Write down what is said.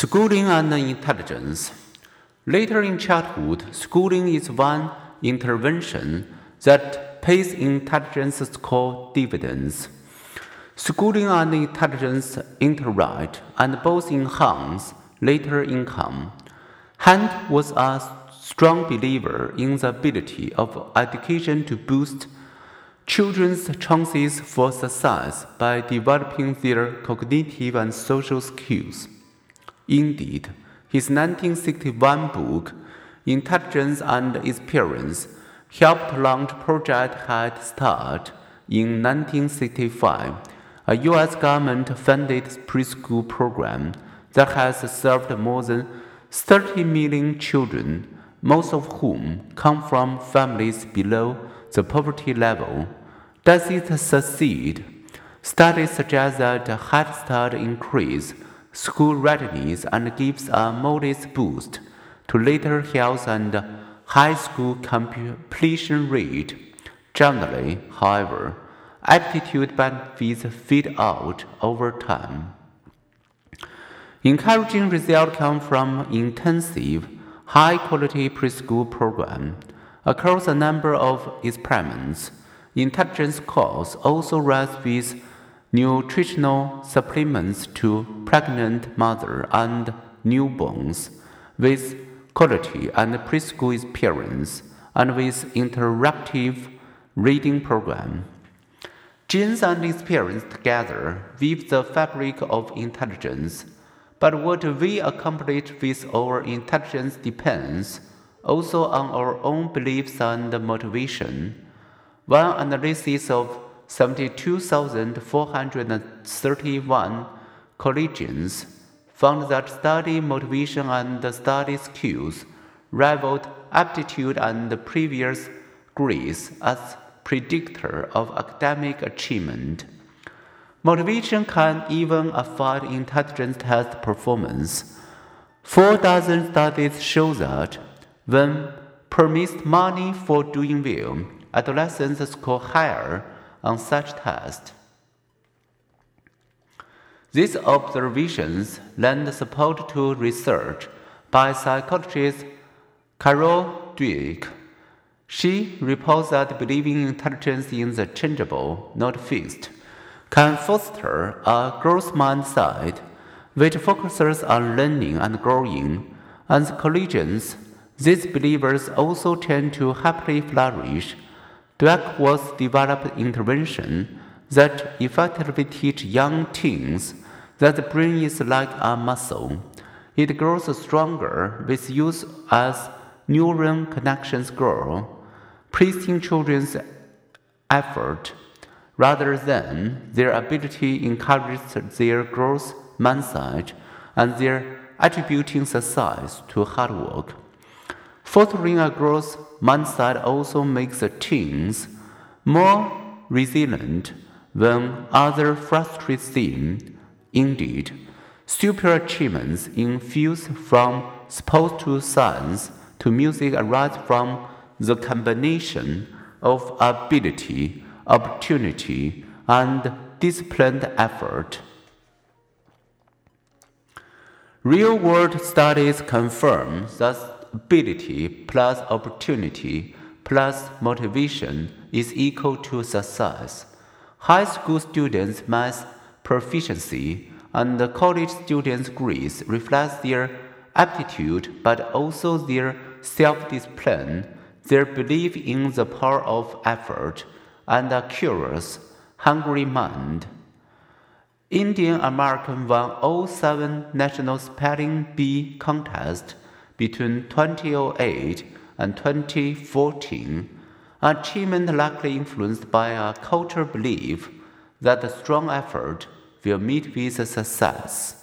Schooling and intelligence. Later in childhood, schooling is one intervention that pays intelligence score dividends. Schooling and intelligence interact and both enhance later income. Hunt was a strong believer in the ability of education to boost children's chances for success by developing their cognitive and social skills. Indeed, his 1961 book, Intelligence and Experience, helped launch Project Head Start in 1965, a U.S. government funded preschool program that has served more than 30 million children, most of whom come from families below the poverty level. Does it succeed? Studies suggest that Head Start increase school readiness and gives a modest boost to later health and high school completion rate. Generally, however, aptitude benefits fade out over time. Encouraging results come from intensive, high-quality preschool program. Across a number of experiments, intelligence scores also rise with nutritional supplements to pregnant mother and newborns with quality and preschool experience and with interactive reading program. Genes and experience together weave the fabric of intelligence, but what we accomplish with our intelligence depends also on our own beliefs and motivation. One analysis of 72,431 collegians found that study motivation and study skills rivaled aptitude and the previous grades as predictor of academic achievement. Motivation can even affect intelligence test performance. Four dozen studies show that when promised money for doing well, adolescents score higher on such tests. These observations lend support to research by psychologist Carol Dweck. She reports that believing intelligence is the changeable, not fixed, can foster a growth mindset which focuses on learning and growing. As collegians, these believers also tend to happily flourish was developed intervention that effectively teach young teens that the brain is like a muscle. It grows stronger with use as neuron connections grow, praising children's effort rather than their ability encourages their growth mindset and their attributing success to hard work. Fostering a growth mindset also makes the teens more resilient when others frustrate them. Indeed, super achievements in fields from sports to science to music arise from the combination of ability, opportunity, and disciplined effort. Real world studies confirm that ability plus opportunity plus motivation is equal to success. High school students' math proficiency and college students' grades reflect their aptitude but also their self discipline, their belief in the power of effort, and a curious, hungry mind. Indian American won all seven national spelling bee contests between 2008 and 2014, achievement likely influenced by a cultural belief that a strong effort will meet with success.